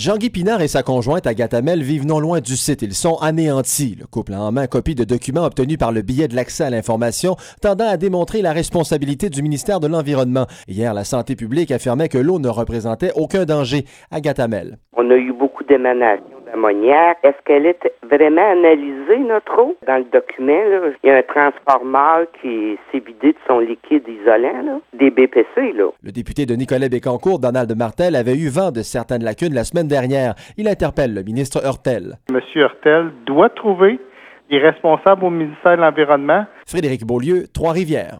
Jean-Guy Pinard et sa conjointe Agathe Hamel vivent non loin du site. Ils sont anéantis. Le couple a en main copie de documents obtenus par le billet de l'accès à l'information tendant à démontrer la responsabilité du ministère de l'Environnement. Hier, la santé publique affirmait que l'eau ne représentait aucun danger. Agathe Hamel. On a eu beaucoup d'émanations d'ammoniac? Est-ce qu'elle est vraiment analysée, notre eau? Dans le document, là, il y a un transformeur qui s'est vidé de son liquide isolant, là, des BPC. Là. Le député de Nicolet Bécancourt, Donald Martel, avait eu vent de certaines lacunes la semaine dernière. Il interpelle le ministre Hurtel. Monsieur Hurtel doit trouver les responsables au ministère de l'Environnement. Frédéric Beaulieu, Trois-Rivières.